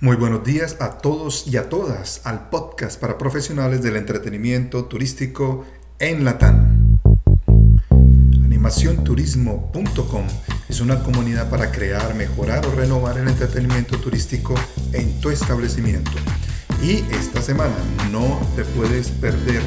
Muy buenos días a todos y a todas al podcast para profesionales del entretenimiento turístico en Latam. Animacionturismo.com es una comunidad para crear, mejorar o renovar el entretenimiento turístico en tu establecimiento. Y esta semana no te puedes perder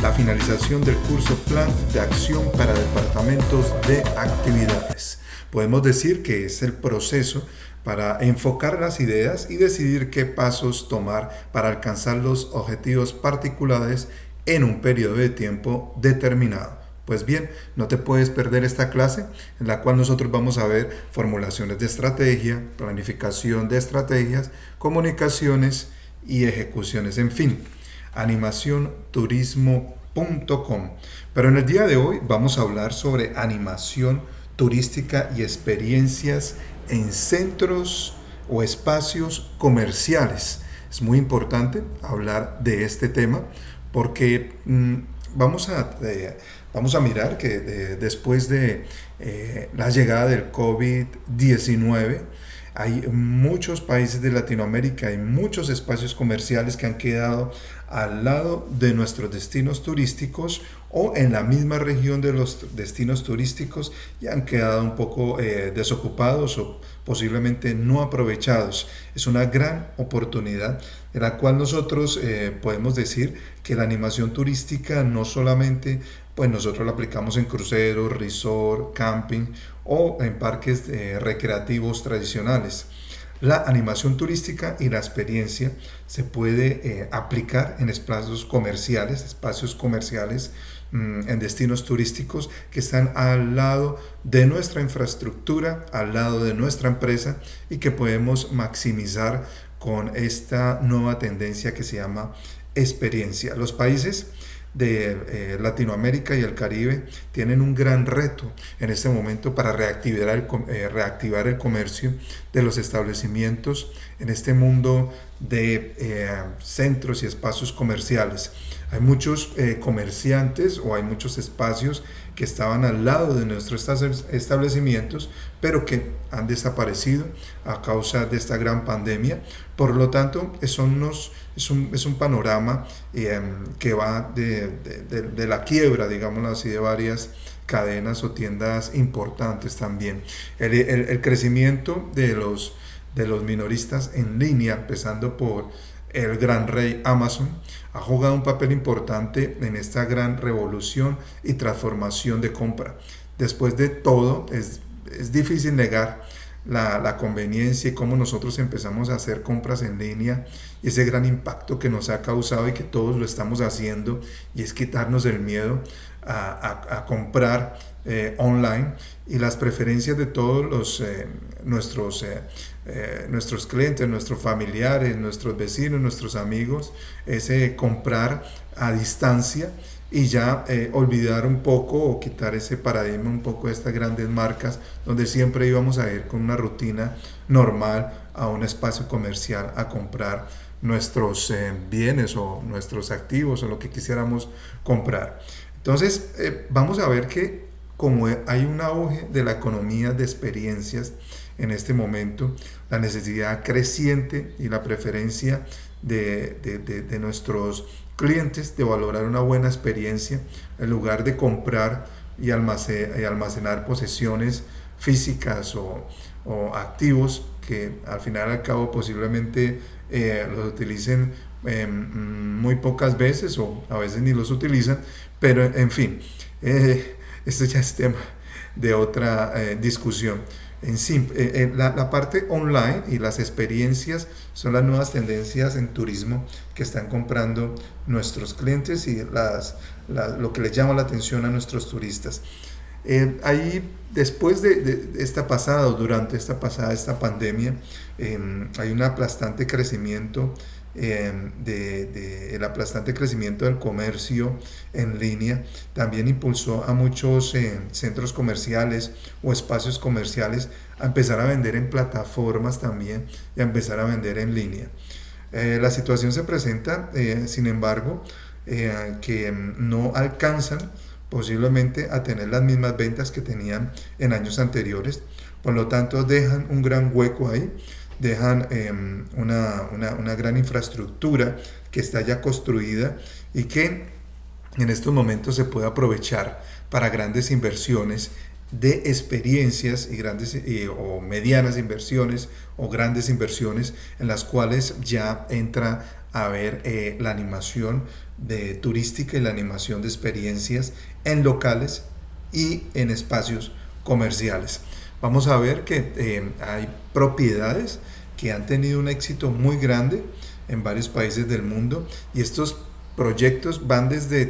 la finalización del curso Plan de Acción para Departamentos de Actividades. Podemos decir que es el proceso para enfocar las ideas y decidir qué pasos tomar para alcanzar los objetivos particulares en un periodo de tiempo determinado. Pues bien, no te puedes perder esta clase en la cual nosotros vamos a ver formulaciones de estrategia, planificación de estrategias, comunicaciones y ejecuciones, en fin, animacionturismo.com. Pero en el día de hoy vamos a hablar sobre animación turística y experiencias en centros o espacios comerciales. Es muy importante hablar de este tema porque mm, vamos, a, eh, vamos a mirar que eh, después de eh, la llegada del COVID-19, hay muchos países de Latinoamérica y muchos espacios comerciales que han quedado al lado de nuestros destinos turísticos o en la misma región de los destinos turísticos y han quedado un poco eh, desocupados o posiblemente no aprovechados. Es una gran oportunidad en la cual nosotros eh, podemos decir que la animación turística no solamente pues nosotros la aplicamos en cruceros, resort, camping o en parques eh, recreativos tradicionales. La animación turística y la experiencia se puede eh, aplicar en espacios comerciales, espacios comerciales mm, en destinos turísticos que están al lado de nuestra infraestructura, al lado de nuestra empresa y que podemos maximizar con esta nueva tendencia que se llama experiencia. Los países de eh, Latinoamérica y el Caribe tienen un gran reto en este momento para reactivar el, eh, reactivar el comercio de los establecimientos en este mundo de eh, centros y espacios comerciales. Hay muchos comerciantes o hay muchos espacios que estaban al lado de nuestros establecimientos, pero que han desaparecido a causa de esta gran pandemia. Por lo tanto, son unos es un, es un panorama em, que va de, de, de, la quiebra, digámoslo así, de varias cadenas o tiendas importantes también. El, el, el, crecimiento de los, de los minoristas en línea, empezando por el gran rey Amazon, ha jugado un papel importante en esta gran revolución y transformación de compra. Después de todo, es, es difícil negar la, conveniencia y cómo nosotros empezamos a hacer compras en línea y ese gran impacto que nos ha causado y que todos lo estamos haciendo y es quitarnos el miedo a, comprar eh, online y las preferencias de todos los, eh, nuestros, eh, nuestros clientes, nuestros familiares, nuestros vecinos, nuestros amigos, ese comprar a distancia y ya olvidar un poco o quitar ese paradigma un poco de estas grandes marcas donde siempre íbamos a ir con una rutina normal a un espacio comercial a comprar nuestros bienes o nuestros activos o lo que quisiéramos comprar. Entonces vamos a ver que como hay un auge de la economía de experiencias en este momento, la necesidad creciente y la preferencia de, de, de nuestros clientes de valorar una buena experiencia en lugar de comprar y almacenar, posesiones físicas o, activos que al final al cabo posiblemente eh, los utilicen em, muy pocas veces o a veces ni los utilizan, pero en fin, eh, esto ya es tema de otra eh, discusión. En eh, la, parte online y las experiencias son las nuevas tendencias en turismo que están comprando nuestros clientes y las, lo que les llama la atención a nuestros turistas. Eh, ahí, después de, esta pasada o durante esta pasada, esta pandemia, em, hay un aplastante crecimiento Em, de, el aplastante crecimiento del comercio en línea también impulsó a muchos eh, centros comerciales o espacios comerciales a empezar a vender en plataformas también y a empezar a vender en línea. Eh, la situación se presenta, eh, sin embargo, que em, no alcanzan posiblemente a tener las mismas ventas que tenían en años anteriores, por lo tanto dejan un gran hueco ahí dejan em, una, una gran infraestructura que está ya construida y que en estos momentos se puede aprovechar para grandes inversiones de experiencias y grandes o medianas inversiones o grandes inversiones en las cuales ya entra a ver eh, la animación de turística y la animación de experiencias en locales y en espacios comerciales. Vamos a ver que eh, hay propiedades que han tenido un éxito muy grande en varios países del mundo y estos proyectos van desde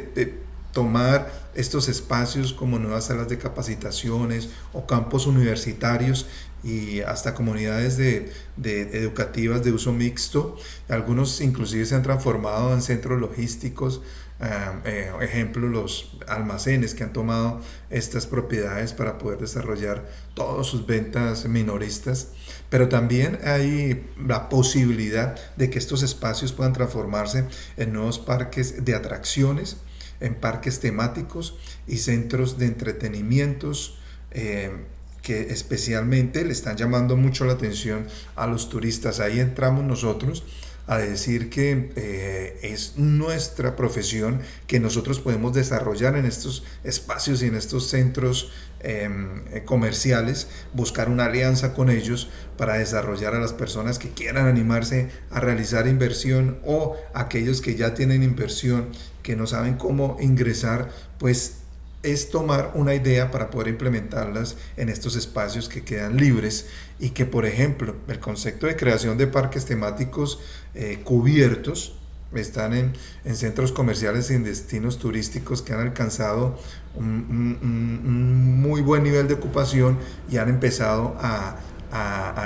tomar estos espacios como nuevas salas de capacitaciones o campos universitarios y hasta comunidades de, educativas de uso mixto. Algunos inclusive se han transformado en centros logísticos, eh, ejemplo los almacenes que han tomado estas propiedades para poder desarrollar todas sus ventas minoristas. Pero también hay la posibilidad de que estos espacios puedan transformarse en nuevos parques de atracciones en parques temáticos y centros de entretenimientos eh, que especialmente le están llamando mucho la atención a los turistas. Ahí entramos nosotros a decir que eh, es nuestra profesión que nosotros podemos desarrollar en estos espacios y en estos centros em, eh, comerciales, buscar una alianza con ellos para desarrollar a las personas que quieran animarse a realizar inversión o aquellos que ya tienen inversión, que no saben cómo ingresar, pues es tomar una idea para poder implementarlas en estos espacios que quedan libres y que, por ejemplo, el concepto de creación de parques temáticos eh, cubiertos están en, centros comerciales y en destinos turísticos que han alcanzado un, muy buen nivel de ocupación y han empezado a,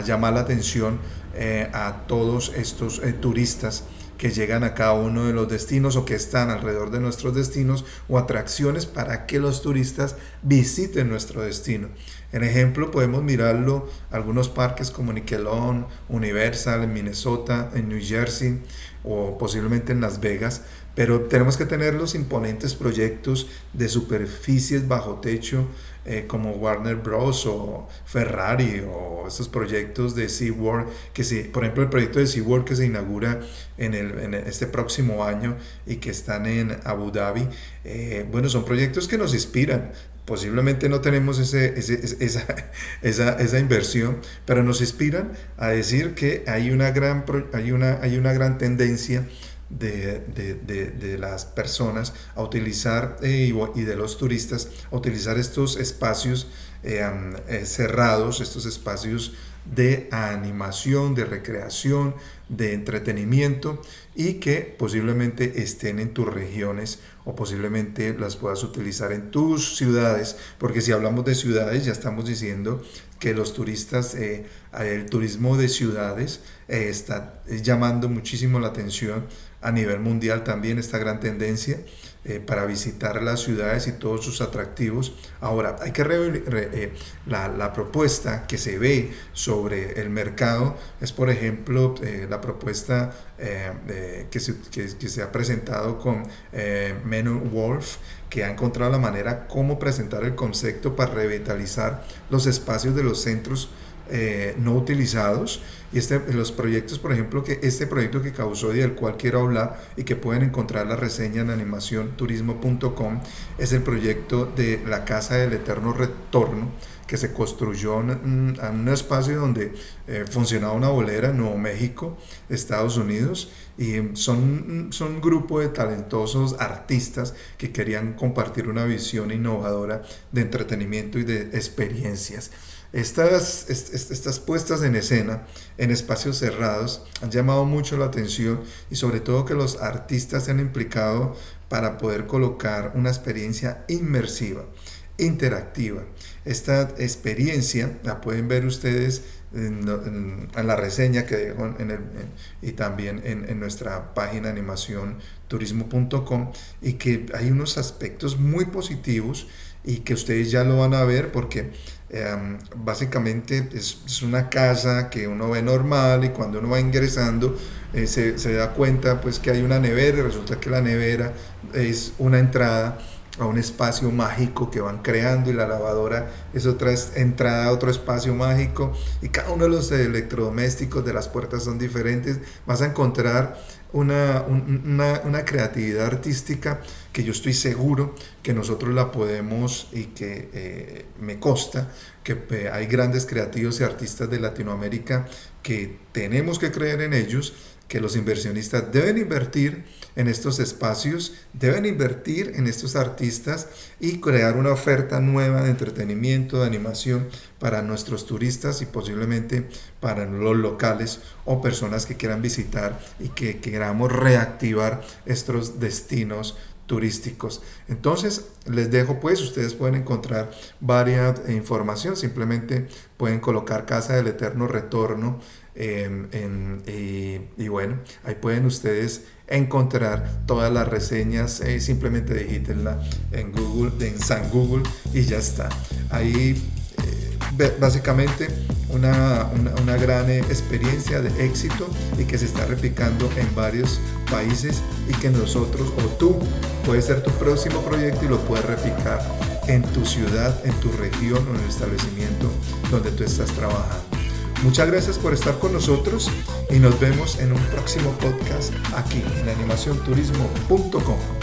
llamar la atención eh, a todos estos eh, turistas que llegan a cada uno de los destinos o que están alrededor de nuestros destinos o atracciones para que los turistas visiten nuestro destino. En ejemplo, podemos mirarlo algunos parques como Nickelodeon, Universal en Minnesota, en New Jersey o posiblemente en Las Vegas, pero tenemos que tener los imponentes proyectos de superficies bajo techo eh, como Warner Bros. o Ferrari o estos proyectos de SeaWorld, que se, por ejemplo el proyecto de SeaWorld que se inaugura en, el, este próximo año y que están en Abu Dhabi, eh, bueno, son proyectos que nos inspiran. Posiblemente no tenemos ese, esa, esa, esa, inversión, pero nos inspiran a decir que hay una gran, hay una, hay una gran tendencia de, de, de, las personas a utilizar eh, y de los turistas a utilizar estos espacios eh, eh, cerrados, estos espacios de animación, de recreación, de entretenimiento y que posiblemente estén en tus regiones o posiblemente las puedas utilizar en tus ciudades, porque si hablamos de ciudades ya estamos diciendo que los turistas, el turismo de ciudades está llamando muchísimo la atención a nivel mundial también esta gran tendencia eh, para visitar las ciudades y todos sus atractivos. Ahora, hay que eh, la, la, propuesta que se ve sobre el mercado es, por ejemplo, eh, la propuesta que se, que, se, ha presentado con Menu Wolf, que ha encontrado la manera cómo presentar el concepto para revitalizar los espacios de los centros eh, no utilizados y este, los proyectos, por ejemplo, que este proyecto que causó y del cual quiero hablar y que pueden encontrar la reseña en animacionturismo.com es el proyecto de la Casa del Eterno Retorno que se construyó en, un espacio donde eh, funcionaba una bolera en Nuevo México, Estados Unidos, y son, son un grupo de talentosos artistas que querían compartir una visión innovadora de entretenimiento y de experiencias. Estas, estas puestas en escena en espacios cerrados han llamado mucho la atención y sobre todo que los artistas se han implicado para poder colocar una experiencia inmersiva, interactiva. Esta experiencia la pueden ver ustedes en, la reseña que dejo en el, y también en, nuestra página animación turismo.com y que hay unos aspectos muy positivos y que ustedes ya lo van a ver porque Em, básicamente es, una casa que uno ve normal y cuando uno va ingresando eh, se, se, da cuenta pues que hay una nevera y resulta que la nevera es una entrada a un espacio mágico que van creando y la lavadora es otra entrada a otro espacio mágico y cada uno de los electrodomésticos de las puertas son diferentes. Vas a encontrar una, una, creatividad artística que yo estoy seguro que nosotros la podemos y que eh, me consta que eh, hay grandes creativos y artistas de Latinoamérica que tenemos que creer en ellos que los inversionistas deben invertir en estos espacios, deben invertir en estos artistas y crear una oferta nueva de entretenimiento, de animación para nuestros turistas y posiblemente para los locales o personas que quieran visitar y que queramos reactivar estos destinos turísticos. Entonces, les dejo pues, ustedes pueden encontrar varias información, simplemente pueden colocar Casa del Eterno Retorno em, y, bueno, ahí pueden ustedes encontrar todas las reseñas, eh, simplemente digítenla en Google, en San Google y ya está. Ahí básicamente una, una, gran eh, experiencia de éxito y que se está replicando en varios países y que nosotros o tú puede ser tu próximo proyecto y lo puedes replicar en tu ciudad, en tu región o en el establecimiento donde tú estás trabajando. Muchas gracias por estar con nosotros y nos vemos en un próximo podcast aquí en animacionturismo.com.